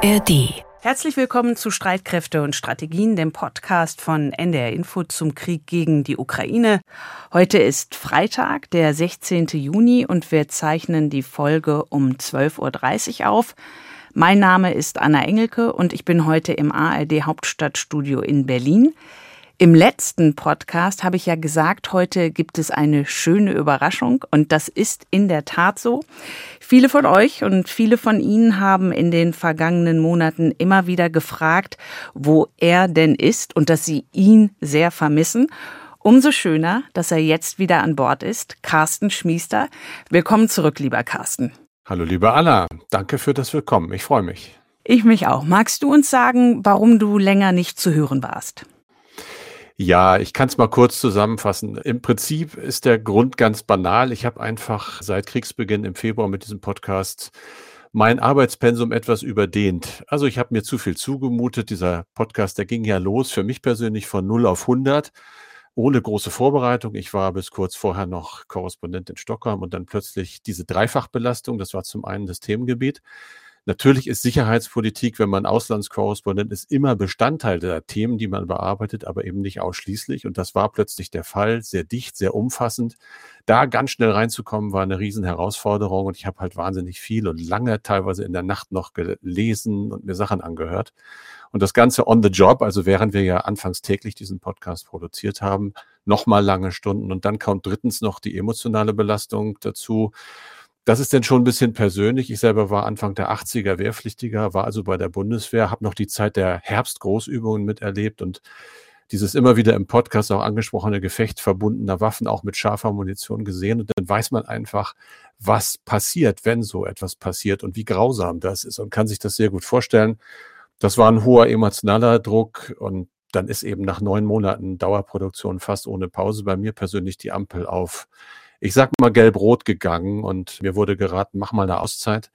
ARD. Herzlich willkommen zu Streitkräfte und Strategien, dem Podcast von NDR Info zum Krieg gegen die Ukraine. Heute ist Freitag, der 16. Juni und wir zeichnen die Folge um 12.30 Uhr auf. Mein Name ist Anna Engelke und ich bin heute im ARD Hauptstadtstudio in Berlin. Im letzten Podcast habe ich ja gesagt, heute gibt es eine schöne Überraschung und das ist in der Tat so. Viele von euch und viele von Ihnen haben in den vergangenen Monaten immer wieder gefragt, wo er denn ist und dass sie ihn sehr vermissen. Umso schöner, dass er jetzt wieder an Bord ist. Carsten Schmiester. Willkommen zurück, lieber Carsten. Hallo, liebe Anna. Danke für das Willkommen. Ich freue mich. Ich mich auch. Magst du uns sagen, warum du länger nicht zu hören warst? Ja, ich kann es mal kurz zusammenfassen. Im Prinzip ist der Grund ganz banal. Ich habe einfach seit Kriegsbeginn im Februar mit diesem Podcast mein Arbeitspensum etwas überdehnt. Also ich habe mir zu viel zugemutet. Dieser Podcast, der ging ja los für mich persönlich von 0 auf 100 ohne große Vorbereitung. Ich war bis kurz vorher noch Korrespondent in Stockholm und dann plötzlich diese Dreifachbelastung. Das war zum einen das Themengebiet. Natürlich ist Sicherheitspolitik, wenn man Auslandskorrespondent ist, immer Bestandteil der Themen, die man bearbeitet, aber eben nicht ausschließlich. Und das war plötzlich der Fall, sehr dicht, sehr umfassend. Da ganz schnell reinzukommen, war eine Riesenherausforderung. Und ich habe halt wahnsinnig viel und lange, teilweise in der Nacht noch gelesen und mir Sachen angehört. Und das Ganze on the job, also während wir ja anfangs täglich diesen Podcast produziert haben, nochmal lange Stunden. Und dann kommt drittens noch die emotionale Belastung dazu das ist denn schon ein bisschen persönlich. Ich selber war Anfang der 80er Wehrpflichtiger, war also bei der Bundeswehr, habe noch die Zeit der Herbstgroßübungen miterlebt und dieses immer wieder im Podcast auch angesprochene Gefecht verbundener Waffen auch mit scharfer Munition gesehen. Und dann weiß man einfach, was passiert, wenn so etwas passiert und wie grausam das ist und kann sich das sehr gut vorstellen. Das war ein hoher emotionaler Druck und dann ist eben nach neun Monaten Dauerproduktion fast ohne Pause bei mir persönlich die Ampel auf ich sag mal, gelb-rot gegangen und mir wurde geraten, mach mal eine Auszeit.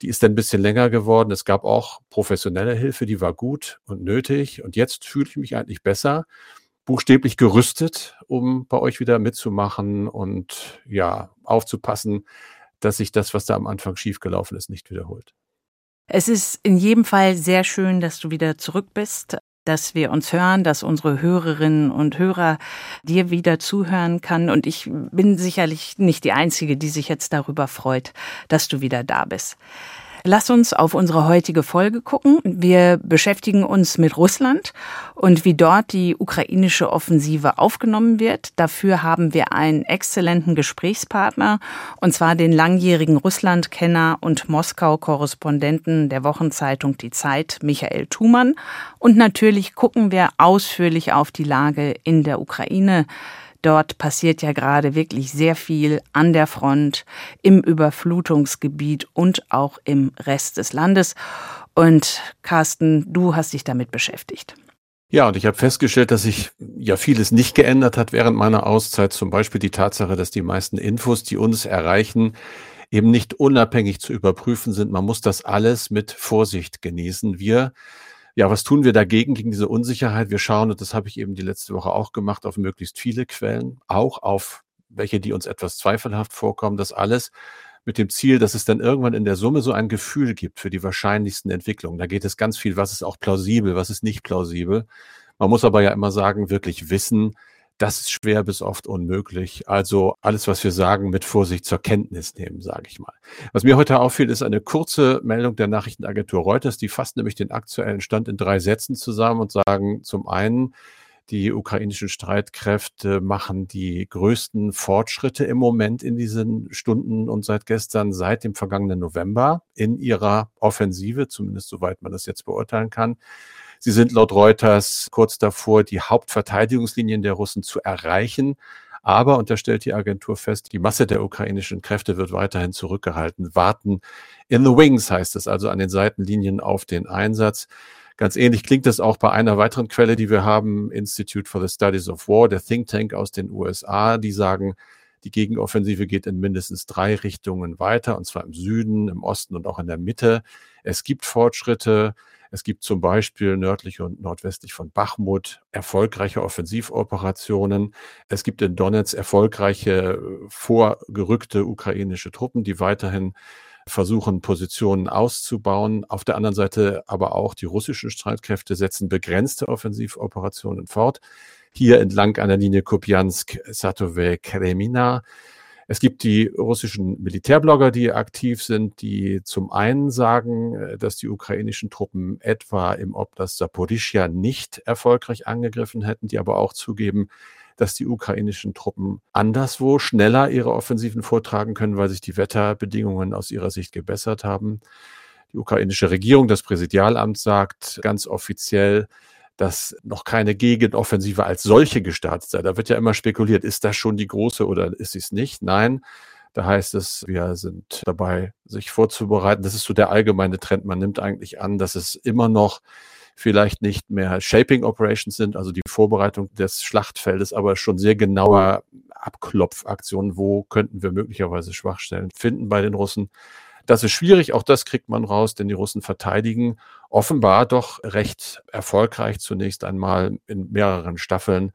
Die ist dann ein bisschen länger geworden. Es gab auch professionelle Hilfe, die war gut und nötig. Und jetzt fühle ich mich eigentlich besser, buchstäblich gerüstet, um bei euch wieder mitzumachen und ja, aufzupassen, dass sich das, was da am Anfang schiefgelaufen ist, nicht wiederholt. Es ist in jedem Fall sehr schön, dass du wieder zurück bist dass wir uns hören, dass unsere Hörerinnen und Hörer dir wieder zuhören kann. Und ich bin sicherlich nicht die Einzige, die sich jetzt darüber freut, dass du wieder da bist. Lass uns auf unsere heutige Folge gucken. Wir beschäftigen uns mit Russland und wie dort die ukrainische Offensive aufgenommen wird. Dafür haben wir einen exzellenten Gesprächspartner, und zwar den langjährigen Russlandkenner und Moskau-Korrespondenten der Wochenzeitung Die Zeit, Michael Thumann. Und natürlich gucken wir ausführlich auf die Lage in der Ukraine. Dort passiert ja gerade wirklich sehr viel an der Front, im Überflutungsgebiet und auch im Rest des Landes. Und Carsten, du hast dich damit beschäftigt. Ja, und ich habe festgestellt, dass sich ja vieles nicht geändert hat während meiner Auszeit. Zum Beispiel die Tatsache, dass die meisten Infos, die uns erreichen, eben nicht unabhängig zu überprüfen sind. Man muss das alles mit Vorsicht genießen. Wir ja, was tun wir dagegen, gegen diese Unsicherheit? Wir schauen, und das habe ich eben die letzte Woche auch gemacht, auf möglichst viele Quellen, auch auf welche, die uns etwas zweifelhaft vorkommen, das alles mit dem Ziel, dass es dann irgendwann in der Summe so ein Gefühl gibt für die wahrscheinlichsten Entwicklungen. Da geht es ganz viel, was ist auch plausibel, was ist nicht plausibel. Man muss aber ja immer sagen, wirklich wissen, das ist schwer bis oft unmöglich. Also alles, was wir sagen, mit Vorsicht zur Kenntnis nehmen, sage ich mal. Was mir heute auffiel, ist eine kurze Meldung der Nachrichtenagentur Reuters. Die fasst nämlich den aktuellen Stand in drei Sätzen zusammen und sagen zum einen, die ukrainischen Streitkräfte machen die größten Fortschritte im Moment in diesen Stunden und seit gestern, seit dem vergangenen November in ihrer Offensive, zumindest soweit man das jetzt beurteilen kann. Sie sind laut Reuters kurz davor, die Hauptverteidigungslinien der Russen zu erreichen. Aber, unterstellt die Agentur fest, die Masse der ukrainischen Kräfte wird weiterhin zurückgehalten. Warten in the wings heißt es, also an den Seitenlinien auf den Einsatz. Ganz ähnlich klingt es auch bei einer weiteren Quelle, die wir haben, Institute for the Studies of War, der Think Tank aus den USA, die sagen, die Gegenoffensive geht in mindestens drei Richtungen weiter, und zwar im Süden, im Osten und auch in der Mitte. Es gibt Fortschritte. Es gibt zum Beispiel nördlich und nordwestlich von Bachmut erfolgreiche Offensivoperationen. Es gibt in Donetsk erfolgreiche äh, vorgerückte ukrainische Truppen, die weiterhin versuchen Positionen auszubauen. Auf der anderen Seite aber auch die russischen Streitkräfte setzen begrenzte Offensivoperationen fort. Hier entlang an der Linie Kupiansk, Satove, Kremina. Es gibt die russischen Militärblogger, die aktiv sind, die zum einen sagen, äh, dass die ukrainischen Truppen etwa im Oblast Saporischia nicht erfolgreich angegriffen hätten, die aber auch zugeben, dass die ukrainischen Truppen anderswo schneller ihre Offensiven vortragen können, weil sich die Wetterbedingungen aus ihrer Sicht gebessert haben. Die ukrainische Regierung, das Präsidialamt sagt ganz offiziell, dass noch keine Gegenoffensive als solche gestartet sei. Da wird ja immer spekuliert, ist das schon die große oder ist sie es nicht? Nein. Da heißt es, wir sind dabei, sich vorzubereiten. Das ist so der allgemeine Trend. Man nimmt eigentlich an, dass es immer noch vielleicht nicht mehr Shaping Operations sind, also die Vorbereitung des Schlachtfeldes, aber schon sehr genauer Abklopfaktionen. Wo könnten wir möglicherweise Schwachstellen finden bei den Russen? Das ist schwierig, auch das kriegt man raus, denn die Russen verteidigen offenbar doch recht erfolgreich zunächst einmal in mehreren Staffeln.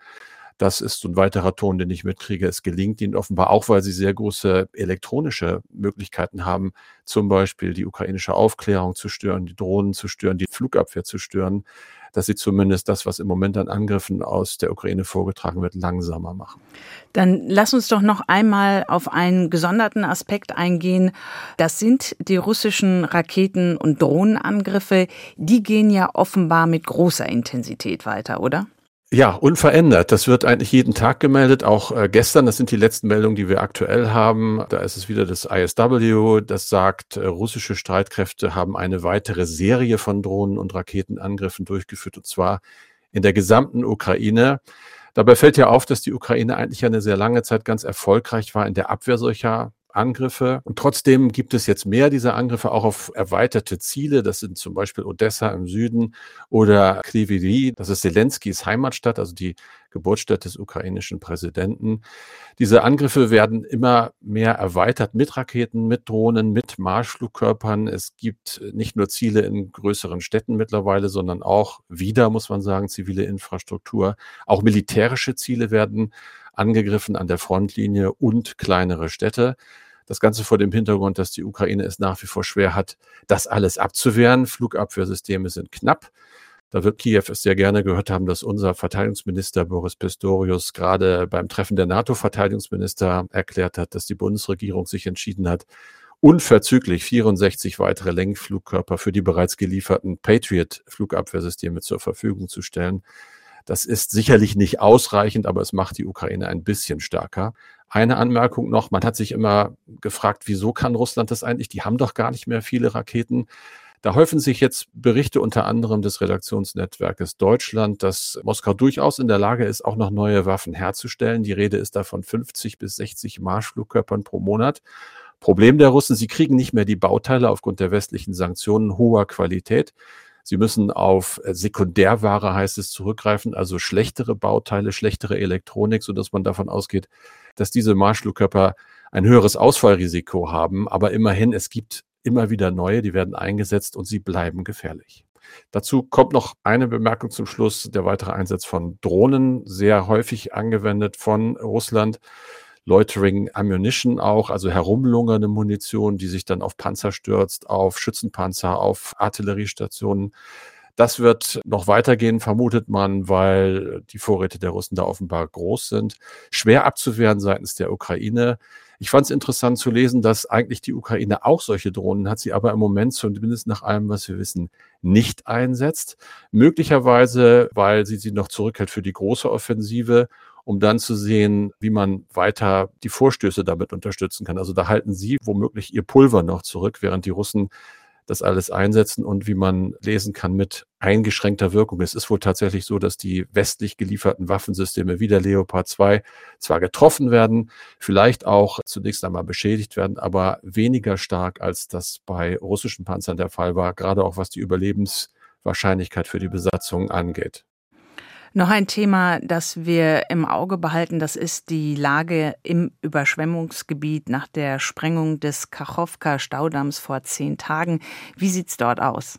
Das ist so ein weiterer Ton, den ich mitkriege. Es gelingt ihnen offenbar auch, weil sie sehr große elektronische Möglichkeiten haben, zum Beispiel die ukrainische Aufklärung zu stören, die Drohnen zu stören, die Flugabwehr zu stören dass sie zumindest das, was im Moment an Angriffen aus der Ukraine vorgetragen wird, langsamer machen. Dann lass uns doch noch einmal auf einen gesonderten Aspekt eingehen. Das sind die russischen Raketen- und Drohnenangriffe. Die gehen ja offenbar mit großer Intensität weiter, oder? Ja, unverändert. Das wird eigentlich jeden Tag gemeldet. Auch äh, gestern, das sind die letzten Meldungen, die wir aktuell haben. Da ist es wieder das ISW, das sagt, äh, russische Streitkräfte haben eine weitere Serie von Drohnen- und Raketenangriffen durchgeführt, und zwar in der gesamten Ukraine. Dabei fällt ja auf, dass die Ukraine eigentlich eine sehr lange Zeit ganz erfolgreich war in der Abwehr solcher Angriffe. Und trotzdem gibt es jetzt mehr dieser Angriffe auch auf erweiterte Ziele. Das sind zum Beispiel Odessa im Süden oder Kriviri, das ist Zelenskis Heimatstadt, also die Geburtsstadt des ukrainischen Präsidenten. Diese Angriffe werden immer mehr erweitert mit Raketen, mit Drohnen, mit Marschflugkörpern. Es gibt nicht nur Ziele in größeren Städten mittlerweile, sondern auch wieder, muss man sagen, zivile Infrastruktur. Auch militärische Ziele werden angegriffen an der Frontlinie und kleinere Städte. Das Ganze vor dem Hintergrund, dass die Ukraine es nach wie vor schwer hat, das alles abzuwehren. Flugabwehrsysteme sind knapp. Da wird Kiew es sehr gerne gehört haben, dass unser Verteidigungsminister Boris Pistorius gerade beim Treffen der NATO-Verteidigungsminister erklärt hat, dass die Bundesregierung sich entschieden hat, unverzüglich 64 weitere Lenkflugkörper für die bereits gelieferten Patriot-Flugabwehrsysteme zur Verfügung zu stellen. Das ist sicherlich nicht ausreichend, aber es macht die Ukraine ein bisschen stärker. Eine Anmerkung noch, man hat sich immer gefragt, wieso kann Russland das eigentlich? Die haben doch gar nicht mehr viele Raketen. Da häufen sich jetzt Berichte unter anderem des Redaktionsnetzwerkes Deutschland, dass Moskau durchaus in der Lage ist, auch noch neue Waffen herzustellen. Die Rede ist da von 50 bis 60 Marschflugkörpern pro Monat. Problem der Russen, sie kriegen nicht mehr die Bauteile aufgrund der westlichen Sanktionen hoher Qualität. Sie müssen auf Sekundärware, heißt es, zurückgreifen, also schlechtere Bauteile, schlechtere Elektronik, sodass man davon ausgeht, dass diese Marschflugkörper ein höheres Ausfallrisiko haben. Aber immerhin, es gibt immer wieder neue, die werden eingesetzt und sie bleiben gefährlich. Dazu kommt noch eine Bemerkung zum Schluss, der weitere Einsatz von Drohnen, sehr häufig angewendet von Russland. Loitering Ammunition auch, also herumlungernde Munition, die sich dann auf Panzer stürzt, auf Schützenpanzer, auf Artilleriestationen. Das wird noch weitergehen, vermutet man, weil die Vorräte der Russen da offenbar groß sind. Schwer abzuwehren seitens der Ukraine. Ich fand es interessant zu lesen, dass eigentlich die Ukraine auch solche Drohnen hat, sie aber im Moment zumindest nach allem, was wir wissen, nicht einsetzt. Möglicherweise, weil sie sie noch zurückhält für die große Offensive um dann zu sehen, wie man weiter die Vorstöße damit unterstützen kann. Also da halten sie womöglich ihr Pulver noch zurück, während die Russen das alles einsetzen und wie man lesen kann mit eingeschränkter Wirkung. Es ist wohl tatsächlich so, dass die westlich gelieferten Waffensysteme wie der Leopard 2 zwar getroffen werden, vielleicht auch zunächst einmal beschädigt werden, aber weniger stark als das bei russischen Panzern der Fall war, gerade auch was die Überlebenswahrscheinlichkeit für die Besatzung angeht. Noch ein Thema, das wir im Auge behalten, das ist die Lage im Überschwemmungsgebiet nach der Sprengung des Kachowka-Staudamms vor zehn Tagen. Wie sieht's dort aus?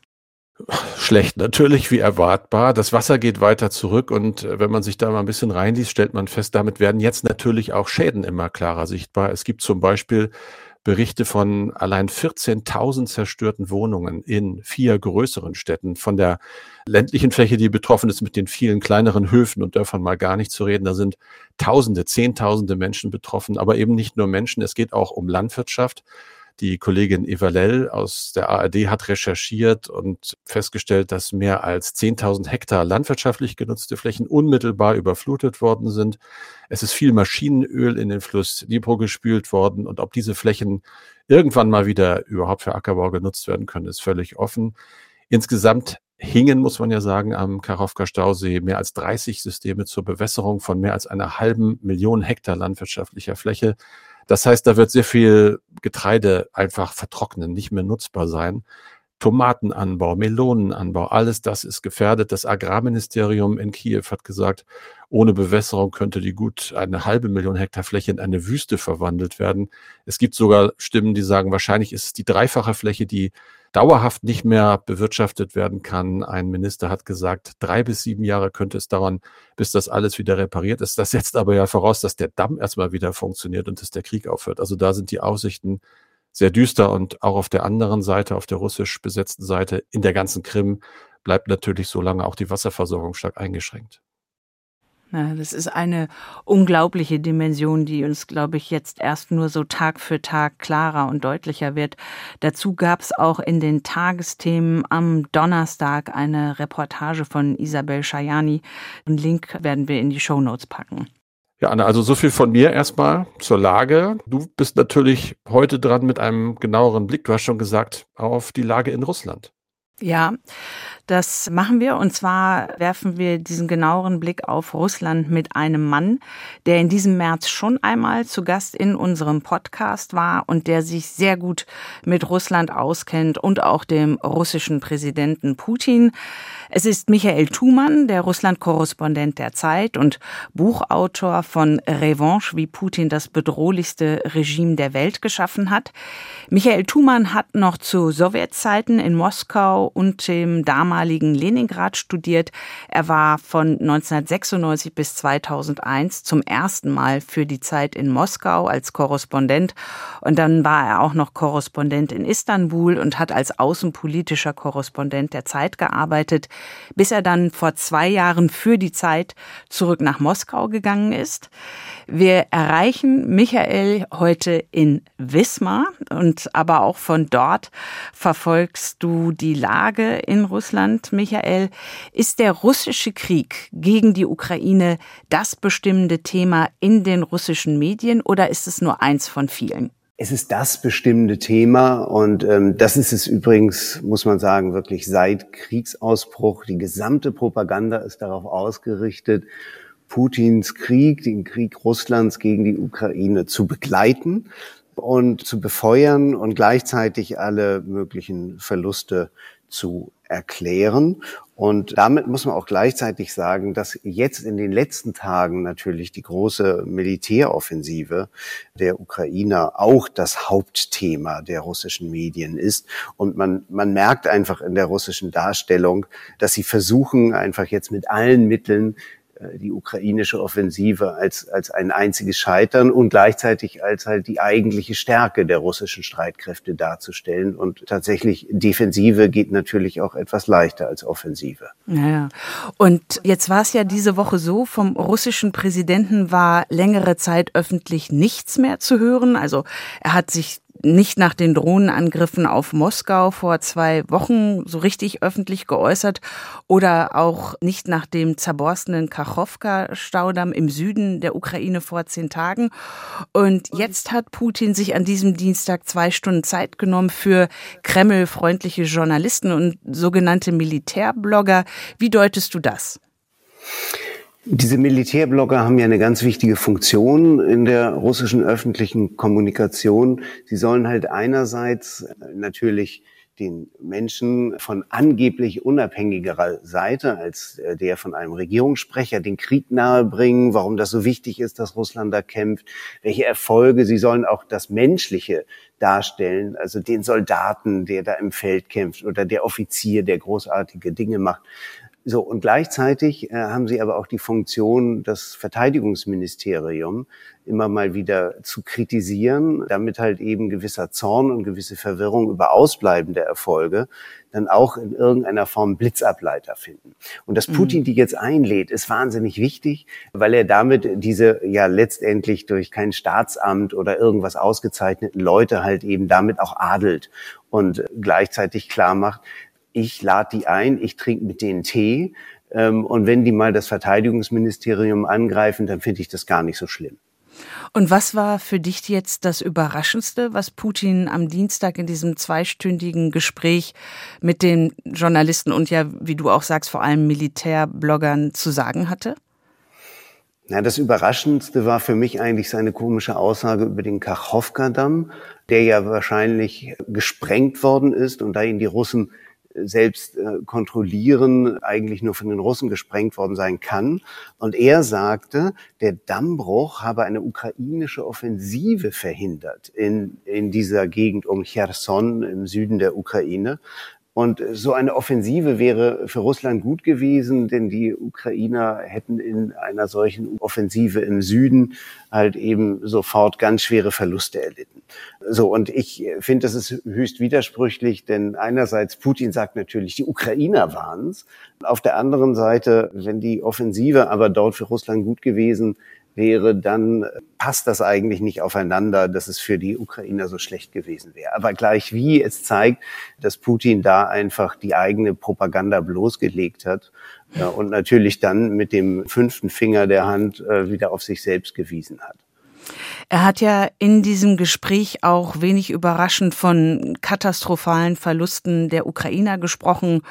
Schlecht, natürlich, wie erwartbar. Das Wasser geht weiter zurück und äh, wenn man sich da mal ein bisschen reinliest, stellt man fest, damit werden jetzt natürlich auch Schäden immer klarer sichtbar. Es gibt zum Beispiel Berichte von allein 14.000 zerstörten Wohnungen in vier größeren Städten, von der ländlichen Fläche, die betroffen ist, mit den vielen kleineren Höfen und Dörfern mal gar nicht zu reden. Da sind Tausende, Zehntausende Menschen betroffen, aber eben nicht nur Menschen. Es geht auch um Landwirtschaft. Die Kollegin Eva Lell aus der ARD hat recherchiert und festgestellt, dass mehr als 10.000 Hektar landwirtschaftlich genutzte Flächen unmittelbar überflutet worden sind. Es ist viel Maschinenöl in den Fluss Dnipro gespült worden und ob diese Flächen irgendwann mal wieder überhaupt für Ackerbau genutzt werden können, ist völlig offen. Insgesamt hingen, muss man ja sagen, am Karowka Stausee mehr als 30 Systeme zur Bewässerung von mehr als einer halben Million Hektar landwirtschaftlicher Fläche. Das heißt, da wird sehr viel Getreide einfach vertrocknen, nicht mehr nutzbar sein. Tomatenanbau, Melonenanbau, alles das ist gefährdet. Das Agrarministerium in Kiew hat gesagt, ohne Bewässerung könnte die gut eine halbe Million Hektar Fläche in eine Wüste verwandelt werden. Es gibt sogar Stimmen, die sagen, wahrscheinlich ist es die dreifache Fläche, die dauerhaft nicht mehr bewirtschaftet werden kann. Ein Minister hat gesagt, drei bis sieben Jahre könnte es dauern, bis das alles wieder repariert ist. Das setzt aber ja voraus, dass der Damm erstmal wieder funktioniert und dass der Krieg aufhört. Also da sind die Aussichten sehr düster und auch auf der anderen Seite, auf der russisch besetzten Seite in der ganzen Krim bleibt natürlich so lange auch die Wasserversorgung stark eingeschränkt. Ja, das ist eine unglaubliche Dimension, die uns, glaube ich, jetzt erst nur so Tag für Tag klarer und deutlicher wird. Dazu gab es auch in den Tagesthemen am Donnerstag eine Reportage von Isabel Schajani. Den Link werden wir in die Show Notes packen. Ja, Anna, also so viel von mir erstmal zur Lage. Du bist natürlich heute dran mit einem genaueren Blick, du hast schon gesagt, auf die Lage in Russland. Ja, das machen wir und zwar werfen wir diesen genaueren Blick auf Russland mit einem Mann, der in diesem März schon einmal zu Gast in unserem Podcast war und der sich sehr gut mit Russland auskennt und auch dem russischen Präsidenten Putin. Es ist Michael Thumann, der Russland-Korrespondent der Zeit und Buchautor von Revanche, wie Putin das bedrohlichste Regime der Welt geschaffen hat. Michael Thumann hat noch zu Sowjetzeiten in Moskau und dem damaligen Leningrad studiert. Er war von 1996 bis 2001 zum ersten Mal für die Zeit in Moskau als Korrespondent und dann war er auch noch Korrespondent in Istanbul und hat als außenpolitischer Korrespondent der Zeit gearbeitet, bis er dann vor zwei Jahren für die Zeit zurück nach Moskau gegangen ist. Wir erreichen Michael heute in Wismar und aber auch von dort verfolgst du die Lage in Russland. Michael, ist der russische Krieg gegen die Ukraine das bestimmende Thema in den russischen Medien oder ist es nur eins von vielen? Es ist das bestimmende Thema und ähm, das ist es übrigens, muss man sagen, wirklich seit Kriegsausbruch. Die gesamte Propaganda ist darauf ausgerichtet, Putins Krieg, den Krieg Russlands gegen die Ukraine zu begleiten und zu befeuern und gleichzeitig alle möglichen Verluste zu erklären. Und damit muss man auch gleichzeitig sagen, dass jetzt in den letzten Tagen natürlich die große Militäroffensive der Ukrainer auch das Hauptthema der russischen Medien ist. Und man, man merkt einfach in der russischen Darstellung, dass sie versuchen, einfach jetzt mit allen Mitteln die ukrainische Offensive als, als ein einziges Scheitern und gleichzeitig als halt die eigentliche Stärke der russischen Streitkräfte darzustellen. Und tatsächlich Defensive geht natürlich auch etwas leichter als Offensive. Ja, und jetzt war es ja diese Woche so, vom russischen Präsidenten war längere Zeit öffentlich nichts mehr zu hören. Also er hat sich nicht nach den Drohnenangriffen auf Moskau vor zwei Wochen so richtig öffentlich geäußert oder auch nicht nach dem zerborstenen Kachowka-Staudamm im Süden der Ukraine vor zehn Tagen. Und jetzt hat Putin sich an diesem Dienstag zwei Stunden Zeit genommen für Kreml-freundliche Journalisten und sogenannte Militärblogger. Wie deutest du das? Diese Militärblogger haben ja eine ganz wichtige Funktion in der russischen öffentlichen Kommunikation. Sie sollen halt einerseits natürlich den Menschen von angeblich unabhängigerer Seite als äh, der von einem Regierungssprecher den Krieg nahebringen, warum das so wichtig ist, dass Russland da kämpft, welche Erfolge. Sie sollen auch das Menschliche darstellen, also den Soldaten, der da im Feld kämpft oder der Offizier, der großartige Dinge macht. So, und gleichzeitig äh, haben sie aber auch die Funktion, das Verteidigungsministerium immer mal wieder zu kritisieren, damit halt eben gewisser Zorn und gewisse Verwirrung über ausbleibende Erfolge dann auch in irgendeiner Form Blitzableiter finden. Und dass Putin mhm. die jetzt einlädt, ist wahnsinnig wichtig, weil er damit diese ja letztendlich durch kein Staatsamt oder irgendwas ausgezeichneten Leute halt eben damit auch adelt und gleichzeitig klar macht, ich lade die ein, ich trinke mit denen Tee. Ähm, und wenn die mal das Verteidigungsministerium angreifen, dann finde ich das gar nicht so schlimm. Und was war für dich jetzt das Überraschendste, was Putin am Dienstag in diesem zweistündigen Gespräch mit den Journalisten und ja, wie du auch sagst, vor allem Militärbloggern zu sagen hatte? Na, das Überraschendste war für mich eigentlich seine komische Aussage über den Kachowka-Damm, der ja wahrscheinlich gesprengt worden ist und da ihn die Russen selbst äh, kontrollieren, eigentlich nur von den Russen gesprengt worden sein kann. Und er sagte, der Dammbruch habe eine ukrainische Offensive verhindert in, in dieser Gegend um Cherson im Süden der Ukraine. Und so eine Offensive wäre für Russland gut gewesen, denn die Ukrainer hätten in einer solchen Offensive im Süden halt eben sofort ganz schwere Verluste erlitten. So, und ich finde, das ist höchst widersprüchlich, denn einerseits Putin sagt natürlich, die Ukrainer waren es. Auf der anderen Seite, wenn die Offensive aber dort für Russland gut gewesen wäre, dann passt das eigentlich nicht aufeinander, dass es für die Ukrainer so schlecht gewesen wäre. Aber gleich wie es zeigt, dass Putin da einfach die eigene Propaganda bloßgelegt hat ja, und natürlich dann mit dem fünften Finger der Hand äh, wieder auf sich selbst gewiesen hat. Er hat ja in diesem Gespräch auch wenig überraschend von katastrophalen Verlusten der Ukrainer gesprochen.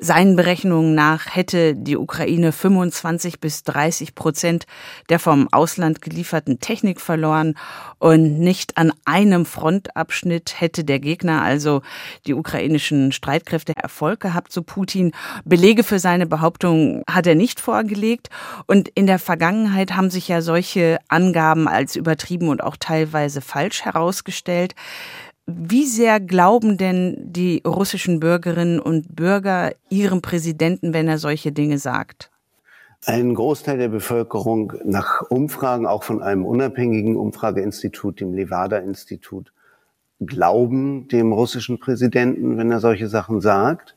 Seinen Berechnungen nach hätte die Ukraine 25 bis 30 Prozent der vom Ausland gelieferten Technik verloren und nicht an einem Frontabschnitt hätte der Gegner, also die ukrainischen Streitkräfte, Erfolg gehabt, so Putin. Belege für seine Behauptung hat er nicht vorgelegt und in der Vergangenheit haben sich ja solche Angaben als übertrieben übertrieben und auch teilweise falsch herausgestellt. Wie sehr glauben denn die russischen Bürgerinnen und Bürger ihrem Präsidenten, wenn er solche Dinge sagt? Ein Großteil der Bevölkerung nach Umfragen, auch von einem unabhängigen Umfrageinstitut, dem Levada-Institut, glauben dem russischen Präsidenten, wenn er solche Sachen sagt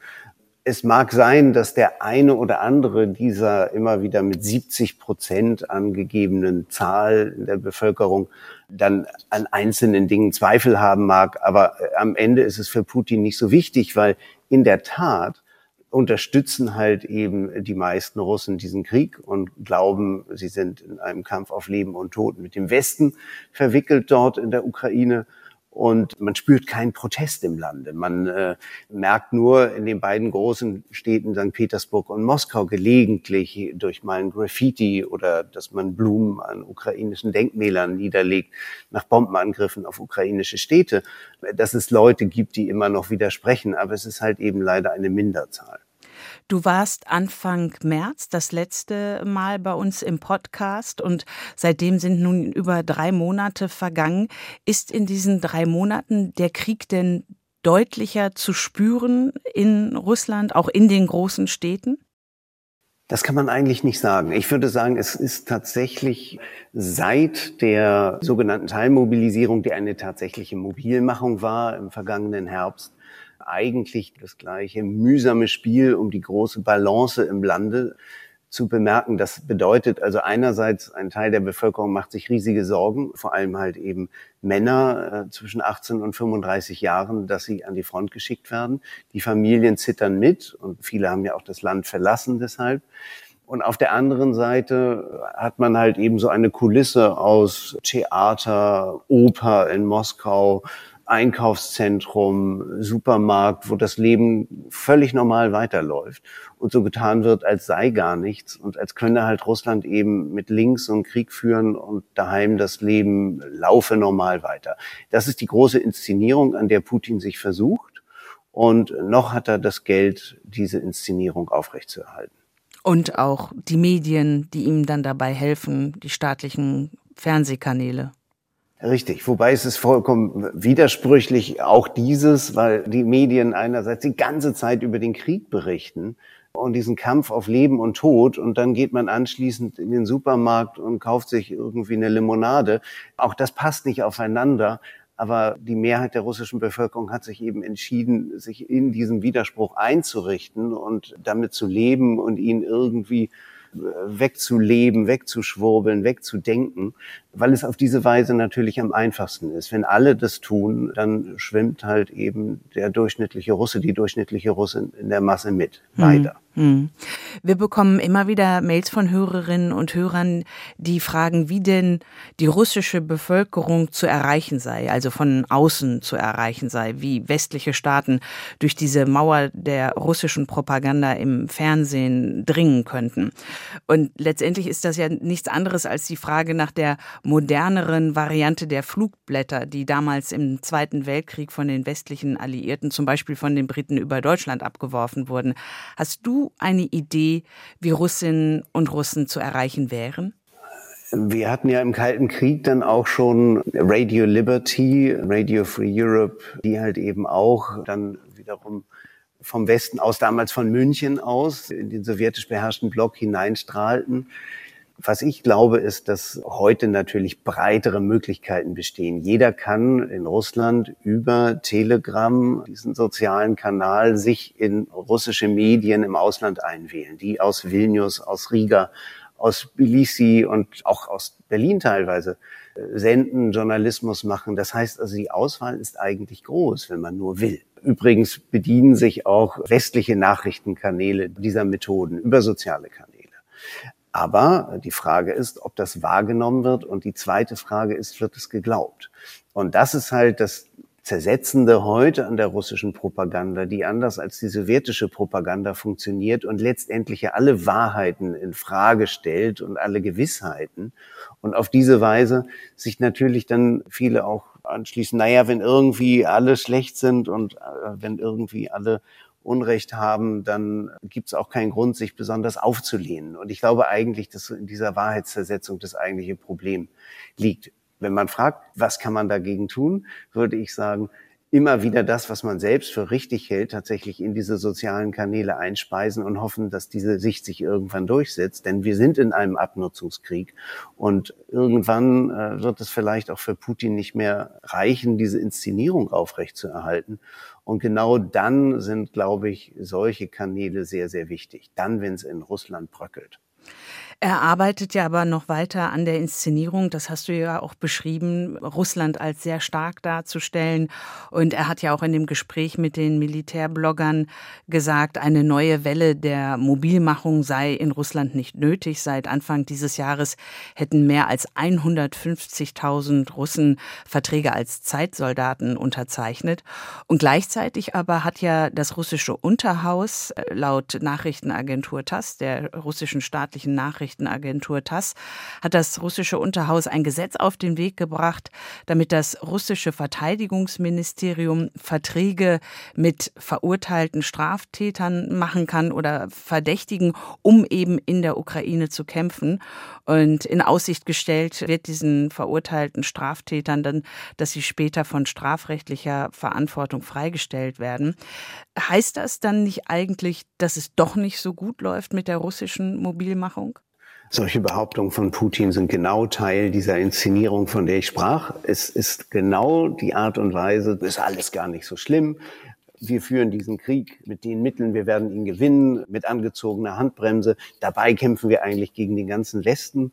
es mag sein, dass der eine oder andere dieser immer wieder mit 70 Prozent angegebenen Zahl der Bevölkerung dann an einzelnen Dingen Zweifel haben mag. Aber äh, am Ende ist es für Putin nicht so wichtig, weil in der Tat unterstützen halt eben die meisten Russen diesen Krieg und glauben, sie sind in einem Kampf auf Leben und Tod mit dem Westen verwickelt dort in der Ukraine und man spürt keinen Protest im Lande. Man äh, merkt nur in den beiden großen Städten St. Petersburg und Moskau gelegentlich durch mal ein Graffiti oder dass man Blumen an ukrainischen Denkmälern niederlegt nach Bombenangriffen auf ukrainische Städte, dass es Leute gibt, die immer noch widersprechen, aber es ist halt eben leider eine Minderzahl. Du warst Anfang März das letzte Mal bei uns im Podcast und seitdem sind nun über drei Monate vergangen. Ist in diesen drei Monaten der Krieg denn deutlicher zu spüren in Russland, auch in den großen Städten? Das kann man eigentlich nicht sagen. Ich würde sagen, es ist tatsächlich seit der sogenannten Teilmobilisierung, die eine tatsächliche Mobilmachung war im vergangenen Herbst, eigentlich das gleiche mühsame Spiel um die große Balance im Lande zu bemerken. Das bedeutet also einerseits, ein Teil der Bevölkerung macht sich riesige Sorgen, vor allem halt eben Männer äh, zwischen 18 und 35 Jahren, dass sie an die Front geschickt werden. Die Familien zittern mit und viele haben ja auch das Land verlassen deshalb. Und auf der anderen Seite hat man halt eben so eine Kulisse aus Theater, Oper in Moskau, Einkaufszentrum, Supermarkt, wo das Leben völlig normal weiterläuft und so getan wird, als sei gar nichts und als könne halt Russland eben mit links und Krieg führen und daheim das Leben laufe normal weiter. Das ist die große Inszenierung, an der Putin sich versucht und noch hat er das Geld, diese Inszenierung aufrechtzuerhalten. Und auch die Medien, die ihm dann dabei helfen, die staatlichen Fernsehkanäle. Richtig, wobei es ist vollkommen widersprüchlich, auch dieses, weil die Medien einerseits die ganze Zeit über den Krieg berichten, und diesen Kampf auf Leben und Tod und dann geht man anschließend in den Supermarkt und kauft sich irgendwie eine Limonade. Auch das passt nicht aufeinander. Aber die Mehrheit der russischen Bevölkerung hat sich eben entschieden, sich in diesen Widerspruch einzurichten und damit zu leben und ihn irgendwie wegzuleben, wegzuschwurbeln, wegzudenken, weil es auf diese Weise natürlich am einfachsten ist. Wenn alle das tun, dann schwimmt halt eben der durchschnittliche Russe, die durchschnittliche Russin in der Masse mit. Leider. Hm. Hm. Wir bekommen immer wieder Mails von Hörerinnen und Hörern, die fragen, wie denn die russische Bevölkerung zu erreichen sei, also von außen zu erreichen sei, wie westliche Staaten durch diese Mauer der russischen Propaganda im Fernsehen dringen könnten. Und letztendlich ist das ja nichts anderes als die Frage nach der moderneren Variante der Flugblätter, die damals im Zweiten Weltkrieg von den westlichen Alliierten, zum Beispiel von den Briten über Deutschland abgeworfen wurden. Hast du eine Idee, wie Russinnen und Russen zu erreichen wären? Wir hatten ja im Kalten Krieg dann auch schon Radio Liberty, Radio Free Europe, die halt eben auch dann wiederum vom Westen aus, damals von München aus, in den sowjetisch beherrschten Block hineinstrahlten. Was ich glaube, ist, dass heute natürlich breitere Möglichkeiten bestehen. Jeder kann in Russland über Telegram, diesen sozialen Kanal, sich in russische Medien im Ausland einwählen, die aus Vilnius, aus Riga, aus Tbilisi und auch aus Berlin teilweise äh, senden, Journalismus machen. Das heißt also, die Auswahl ist eigentlich groß, wenn man nur will. Übrigens bedienen sich auch westliche Nachrichtenkanäle dieser Methoden über soziale Kanäle. Aber die Frage ist, ob das wahrgenommen wird. Und die zweite Frage ist, wird es geglaubt? Und das ist halt das Zersetzende heute an der russischen Propaganda, die anders als die sowjetische Propaganda funktioniert und letztendlich ja alle Wahrheiten in Frage stellt und alle Gewissheiten. Und auf diese Weise sich natürlich dann viele auch anschließen, naja, wenn irgendwie alle schlecht sind und äh, wenn irgendwie alle Unrecht haben, dann gibt es auch keinen Grund, sich besonders aufzulehnen. Und ich glaube eigentlich, dass in dieser Wahrheitszersetzung das eigentliche Problem liegt. Wenn man fragt, was kann man dagegen tun, würde ich sagen, immer wieder das, was man selbst für richtig hält, tatsächlich in diese sozialen Kanäle einspeisen und hoffen, dass diese Sicht sich irgendwann durchsetzt. Denn wir sind in einem Abnutzungskrieg und irgendwann äh, wird es vielleicht auch für Putin nicht mehr reichen, diese Inszenierung aufrechtzuerhalten. Und genau dann sind, glaube ich, solche Kanäle sehr, sehr wichtig. Dann, wenn es in Russland bröckelt. Er arbeitet ja aber noch weiter an der Inszenierung. Das hast du ja auch beschrieben, Russland als sehr stark darzustellen. Und er hat ja auch in dem Gespräch mit den Militärbloggern gesagt, eine neue Welle der Mobilmachung sei in Russland nicht nötig. Seit Anfang dieses Jahres hätten mehr als 150.000 Russen Verträge als Zeitsoldaten unterzeichnet. Und gleichzeitig aber hat ja das russische Unterhaus äh, laut Nachrichtenagentur TASS, der russischen staatlichen Nachrichten, Nachrichtenagentur TASS hat das russische Unterhaus ein Gesetz auf den Weg gebracht, damit das russische Verteidigungsministerium Verträge mit verurteilten Straftätern machen kann oder Verdächtigen, um eben in der Ukraine zu kämpfen. Und in Aussicht gestellt wird diesen verurteilten Straftätern dann, dass sie später von strafrechtlicher Verantwortung freigestellt werden. Heißt das dann nicht eigentlich, dass es doch nicht so gut läuft mit der russischen Mobilmachung? Solche Behauptungen von Putin sind genau Teil dieser Inszenierung, von der ich sprach. Es ist genau die Art und Weise, ist alles gar nicht so schlimm. Wir führen diesen Krieg mit den Mitteln, wir werden ihn gewinnen, mit angezogener Handbremse. Dabei kämpfen wir eigentlich gegen den ganzen Westen.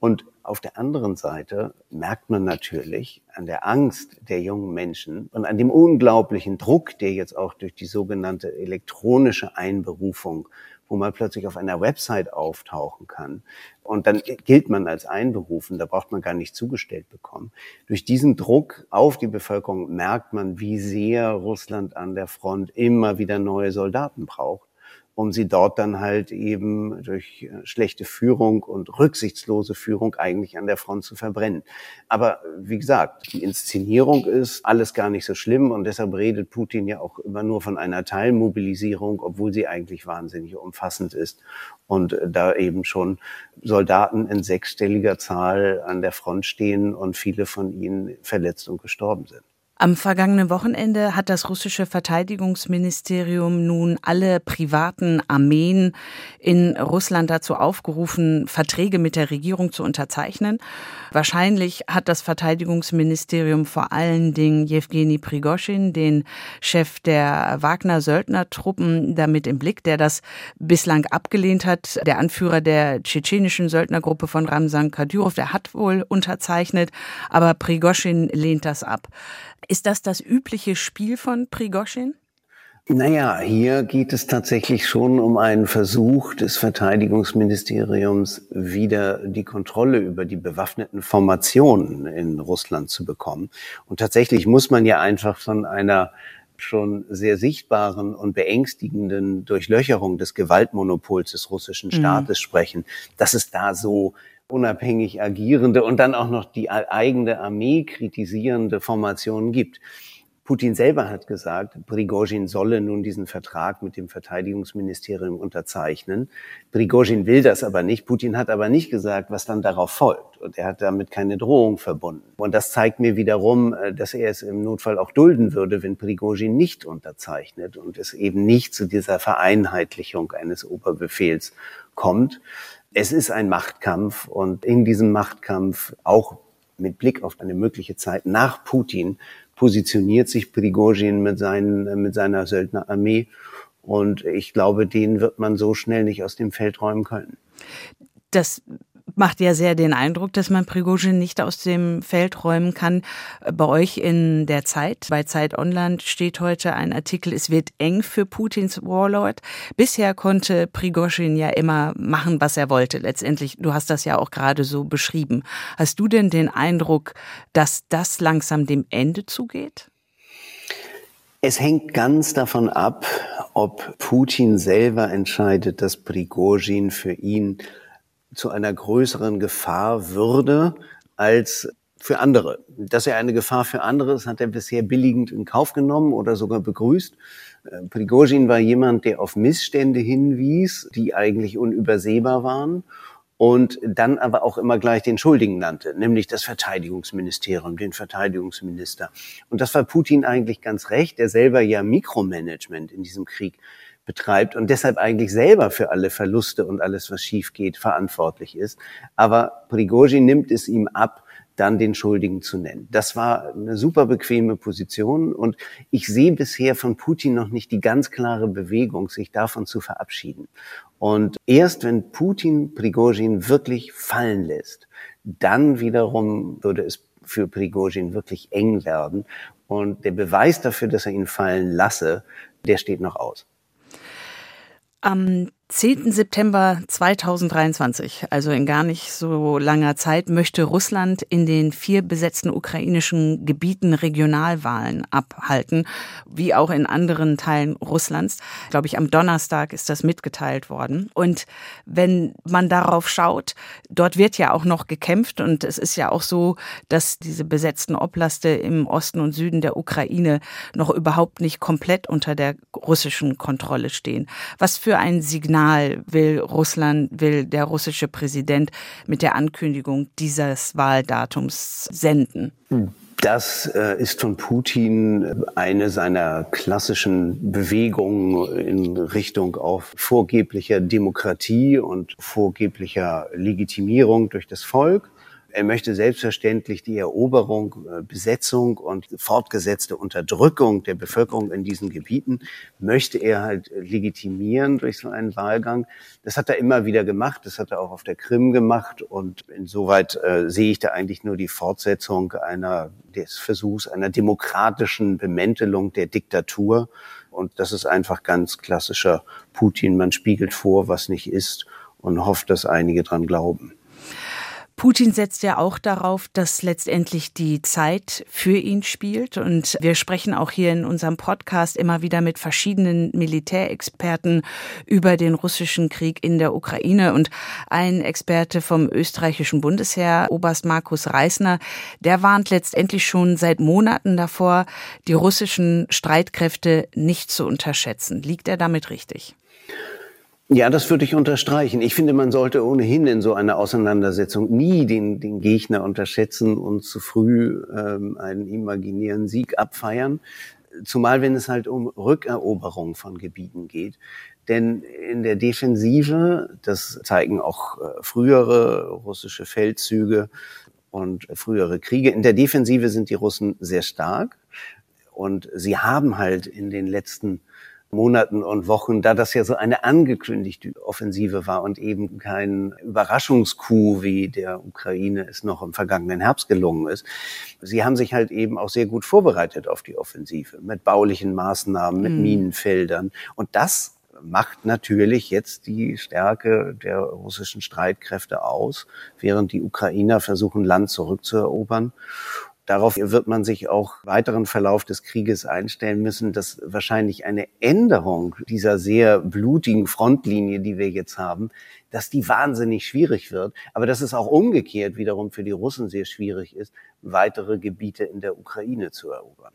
Und auf der anderen Seite merkt man natürlich an der Angst der jungen Menschen und an dem unglaublichen Druck, der jetzt auch durch die sogenannte elektronische Einberufung wo man plötzlich auf einer Website auftauchen kann. Und dann gilt man als einberufen, da braucht man gar nicht zugestellt bekommen. Durch diesen Druck auf die Bevölkerung merkt man, wie sehr Russland an der Front immer wieder neue Soldaten braucht um sie dort dann halt eben durch äh, schlechte Führung und rücksichtslose Führung eigentlich an der Front zu verbrennen. Aber wie gesagt, die Inszenierung ist alles gar nicht so schlimm und deshalb redet Putin ja auch immer nur von einer Teilmobilisierung, obwohl sie eigentlich wahnsinnig umfassend ist und äh, da eben schon Soldaten in sechsstelliger Zahl an der Front stehen und viele von ihnen verletzt und gestorben sind. Am vergangenen Wochenende hat das russische Verteidigungsministerium nun alle privaten Armeen in Russland dazu aufgerufen, Verträge mit der Regierung zu unterzeichnen. Wahrscheinlich hat das Verteidigungsministerium vor allen Dingen Jewgeni Prigoschin, den Chef der Wagner-Söldnertruppen, damit im Blick, der das bislang abgelehnt hat. Der Anführer der tschetschenischen Söldnergruppe von Ramsan Kadyrov, der hat wohl unterzeichnet, aber Prigoschin lehnt das ab. Ist das das übliche Spiel von Prigoschin? Naja, hier geht es tatsächlich schon um einen Versuch des Verteidigungsministeriums, wieder die Kontrolle über die bewaffneten Formationen in Russland zu bekommen. Und tatsächlich muss man ja einfach von einer schon sehr sichtbaren und beängstigenden Durchlöcherung des Gewaltmonopols des russischen mhm. Staates mhm. sprechen, dass es da so unabhängig agierende und dann auch noch die eigene Armee kritisierende Formationen gibt. Putin selber hat gesagt, Prigozhin solle nun diesen Vertrag mit dem Verteidigungsministerium unterzeichnen. Prigozhin will das aber nicht. Putin hat aber nicht gesagt, was dann darauf folgt. Und er hat damit keine Drohung verbunden. Und das zeigt mir wiederum, äh, dass er es im Notfall auch dulden würde, wenn Prigozhin nicht unterzeichnet und es eben nicht zu dieser Vereinheitlichung eines Oberbefehls kommt es ist ein Machtkampf und in diesem Machtkampf, auch mit Blick auf eine mögliche Zeit nach Putin, positioniert sich Prigozhin mit, seinen, mit seiner Söldnerarmee. Und ich glaube, den wird man so schnell nicht aus dem Feld räumen können. Das macht ja sehr den Eindruck, dass man Prigozhin nicht aus dem Feld räumen kann. Bei euch in der Zeit, bei Zeit Online steht heute ein Artikel, es wird eng für Putins Warlord. Bisher konnte Prigozhin ja immer machen, was er wollte. Letztendlich, du hast das ja auch gerade so beschrieben. Hast du denn den Eindruck, dass das langsam dem Ende zugeht? Es hängt ganz davon ab, ob Putin selber entscheidet, dass Prigozhin für ihn zu einer größeren Gefahr würde als für andere. Dass er eine Gefahr für andere ist, hat er bisher billigend in Kauf genommen oder sogar begrüßt. Äh, Prigozhin war jemand, der auf Missstände hinwies, die eigentlich unübersehbar waren und dann aber auch immer gleich den Schuldigen nannte, nämlich das Verteidigungsministerium, den Verteidigungsminister. Und das war Putin eigentlich ganz recht, der selber ja Mikromanagement in diesem Krieg betreibt und deshalb eigentlich selber für alle Verluste und alles, was schief geht, verantwortlich ist. Aber Prigozhin nimmt es ihm ab, dann den Schuldigen zu nennen. Das war eine super bequeme Position und ich sehe bisher von Putin noch nicht die ganz klare Bewegung, sich davon zu verabschieden. Und erst wenn Putin Prigozhin wirklich fallen lässt, dann wiederum würde es für Prigozhin wirklich eng werden. Und der Beweis dafür, dass er ihn fallen lasse, der steht noch aus. Am 10. September 2023, also in gar nicht so langer Zeit, möchte Russland in den vier besetzten ukrainischen Gebieten Regionalwahlen abhalten, wie auch in anderen Teilen Russlands. Glaube ich, am Donnerstag ist das mitgeteilt worden. Und wenn man darauf schaut, dort wird ja auch noch gekämpft und es ist ja auch so, dass diese besetzten Oblaste im Osten und Süden der Ukraine noch überhaupt nicht komplett unter der russischen Kontrolle stehen. Was für ein Signal Signal will Russland, will der russische Präsident mit der Ankündigung dieses Wahldatums senden? Das äh, ist von Putin eine seiner klassischen Bewegungen in Richtung auf vorgeblicher Demokratie und vorgeblicher Legitimierung durch das Volk. Er möchte selbstverständlich die Eroberung, äh, Besetzung und fortgesetzte Unterdrückung der Bevölkerung in diesen Gebieten möchte er halt legitimieren durch so einen Wahlgang. Das hat er immer wieder gemacht. Das hat er auch auf der Krim gemacht. Und insoweit äh, sehe ich da eigentlich nur die Fortsetzung einer des Versuchs einer demokratischen Bemäntelung der Diktatur. Und das ist einfach ganz klassischer Putin. Man spiegelt vor, was nicht ist und hofft, dass einige dran glauben. Putin setzt ja auch darauf, dass letztendlich die Zeit für ihn spielt. Und wir sprechen auch hier in unserem Podcast immer wieder mit verschiedenen Militärexperten über den russischen Krieg in der Ukraine. Und ein Experte vom österreichischen Bundesheer, Oberst Markus Reisner, der warnt letztendlich schon seit Monaten davor, die russischen Streitkräfte nicht zu unterschätzen. Liegt er damit richtig? Ja, das würde ich unterstreichen. Ich finde, man sollte ohnehin in so einer Auseinandersetzung nie den, den Gegner unterschätzen und zu früh ähm, einen imaginären Sieg abfeiern. Zumal wenn es halt um Rückeroberung von Gebieten geht. Denn in der Defensive, das zeigen auch äh, frühere russische Feldzüge und frühere Kriege, in der Defensive sind die Russen sehr stark. Und sie haben halt in den letzten Monaten und Wochen, da das ja so eine angekündigte Offensive war und eben kein Überraschungskuh wie der Ukraine es noch im vergangenen Herbst gelungen ist. Sie haben sich halt eben auch sehr gut vorbereitet auf die Offensive mit baulichen Maßnahmen, mit mhm. Minenfeldern. Und das macht natürlich jetzt die Stärke der russischen Streitkräfte aus, während die Ukrainer versuchen, Land zurückzuerobern. Darauf wird man sich auch weiteren Verlauf des Krieges einstellen müssen, dass wahrscheinlich eine Änderung dieser sehr blutigen Frontlinie, die wir jetzt haben, dass die wahnsinnig schwierig wird, aber dass es auch umgekehrt wiederum für die Russen sehr schwierig ist, weitere Gebiete in der Ukraine zu erobern.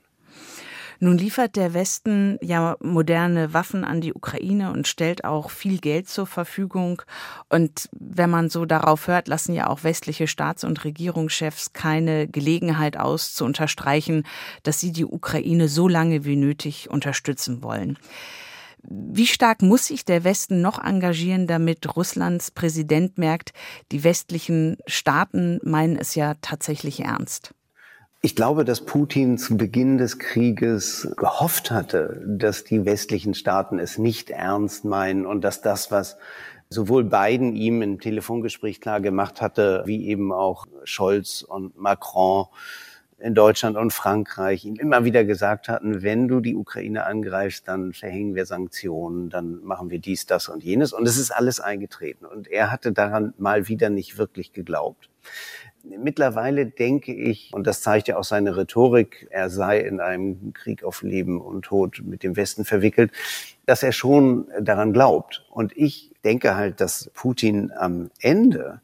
Nun liefert der Westen ja moderne Waffen an die Ukraine und stellt auch viel Geld zur Verfügung. Und wenn man so darauf hört, lassen ja auch westliche Staats- und Regierungschefs keine Gelegenheit aus, zu unterstreichen, dass sie die Ukraine so lange wie nötig unterstützen wollen. Wie stark muss sich der Westen noch engagieren, damit Russlands Präsident merkt, die westlichen Staaten meinen es ja tatsächlich ernst? Ich glaube, dass Putin zu Beginn des Krieges gehofft hatte, dass die westlichen Staaten es nicht ernst meinen und dass das, was sowohl Biden ihm im Telefongespräch klar gemacht hatte, wie eben auch Scholz und Macron in Deutschland und Frankreich ihm immer wieder gesagt hatten, wenn du die Ukraine angreifst, dann verhängen wir Sanktionen, dann machen wir dies, das und jenes. Und es ist alles eingetreten. Und er hatte daran mal wieder nicht wirklich geglaubt. Mittlerweile denke ich, und das zeigt ja auch seine Rhetorik, er sei in einem Krieg auf Leben und Tod mit dem Westen verwickelt, dass er schon daran glaubt. Und ich denke halt, dass Putin am Ende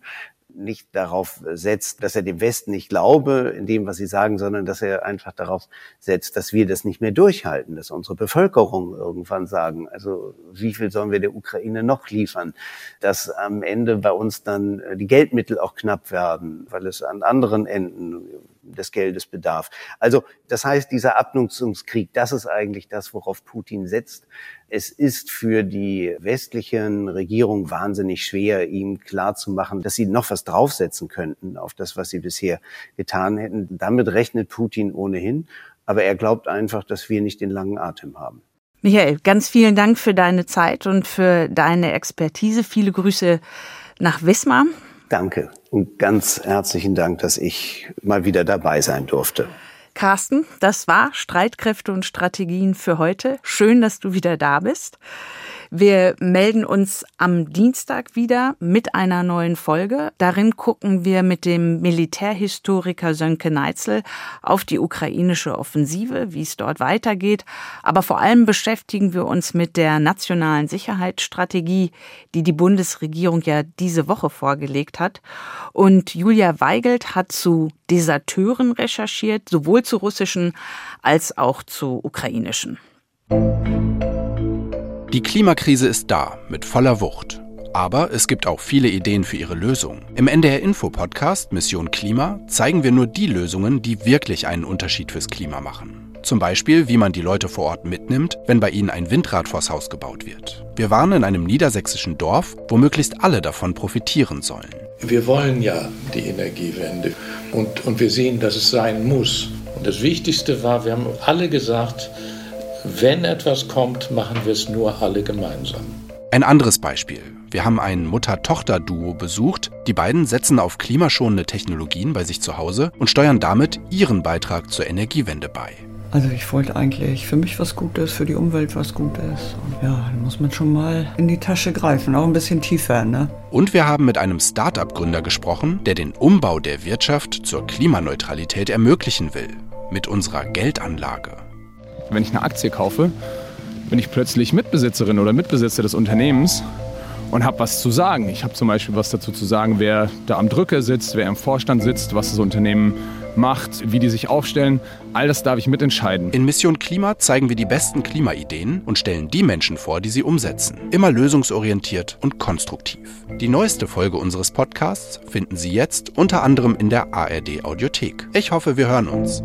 nicht darauf setzt, dass er dem Westen nicht glaube in dem, was sie sagen, sondern dass er einfach darauf setzt, dass wir das nicht mehr durchhalten, dass unsere Bevölkerung irgendwann sagen, also wie viel sollen wir der Ukraine noch liefern, dass am Ende bei uns dann die Geldmittel auch knapp werden, weil es an anderen Enden des Geldes bedarf. Also das heißt, dieser Abnutzungskrieg, das ist eigentlich das, worauf Putin setzt. Es ist für die westlichen Regierungen wahnsinnig schwer, ihm klarzumachen, dass sie noch was draufsetzen könnten auf das, was sie bisher getan hätten. Damit rechnet Putin ohnehin. Aber er glaubt einfach, dass wir nicht den langen Atem haben. Michael, ganz vielen Dank für deine Zeit und für deine Expertise. Viele Grüße nach Wismar. Danke und ganz herzlichen Dank, dass ich mal wieder dabei sein durfte. Carsten, das war Streitkräfte und Strategien für heute. Schön, dass du wieder da bist. Wir melden uns am Dienstag wieder mit einer neuen Folge. Darin gucken wir mit dem Militärhistoriker Sönke Neitzel auf die ukrainische Offensive, wie es dort weitergeht. Aber vor allem beschäftigen wir uns mit der nationalen Sicherheitsstrategie, die die Bundesregierung ja diese Woche vorgelegt hat. Und Julia Weigelt hat zu Deserteuren recherchiert, sowohl zu russischen als auch zu ukrainischen. Die Klimakrise ist da, mit voller Wucht. Aber es gibt auch viele Ideen für ihre Lösung. Im NDR Info Podcast Mission Klima zeigen wir nur die Lösungen, die wirklich einen Unterschied fürs Klima machen. Zum Beispiel, wie man die Leute vor Ort mitnimmt, wenn bei ihnen ein Windrad vors Haus gebaut wird. Wir waren in einem niedersächsischen Dorf, wo möglichst alle davon profitieren sollen. Wir wollen ja die Energiewende und, und wir sehen, dass es sein muss. Und das Wichtigste war, wir haben alle gesagt, wenn etwas kommt, machen wir es nur alle gemeinsam. Ein anderes Beispiel. Wir haben ein Mutter-Tochter-Duo besucht. Die beiden setzen auf klimaschonende Technologien bei sich zu Hause und steuern damit ihren Beitrag zur Energiewende bei. Also ich wollte eigentlich für mich was Gutes, für die Umwelt was Gutes. Und ja, da muss man schon mal in die Tasche greifen, auch ein bisschen tiefer, ne? Und wir haben mit einem Start-up-Gründer gesprochen, der den Umbau der Wirtschaft zur Klimaneutralität ermöglichen will. Mit unserer Geldanlage. Wenn ich eine Aktie kaufe, bin ich plötzlich Mitbesitzerin oder Mitbesitzer des Unternehmens und habe was zu sagen. Ich habe zum Beispiel was dazu zu sagen, wer da am Drücker sitzt, wer im Vorstand sitzt, was das Unternehmen macht, wie die sich aufstellen, all das darf ich mitentscheiden. In Mission Klima zeigen wir die besten Klimaideen und stellen die Menschen vor, die sie umsetzen. Immer lösungsorientiert und konstruktiv. Die neueste Folge unseres Podcasts finden Sie jetzt unter anderem in der ARD Audiothek. Ich hoffe, wir hören uns.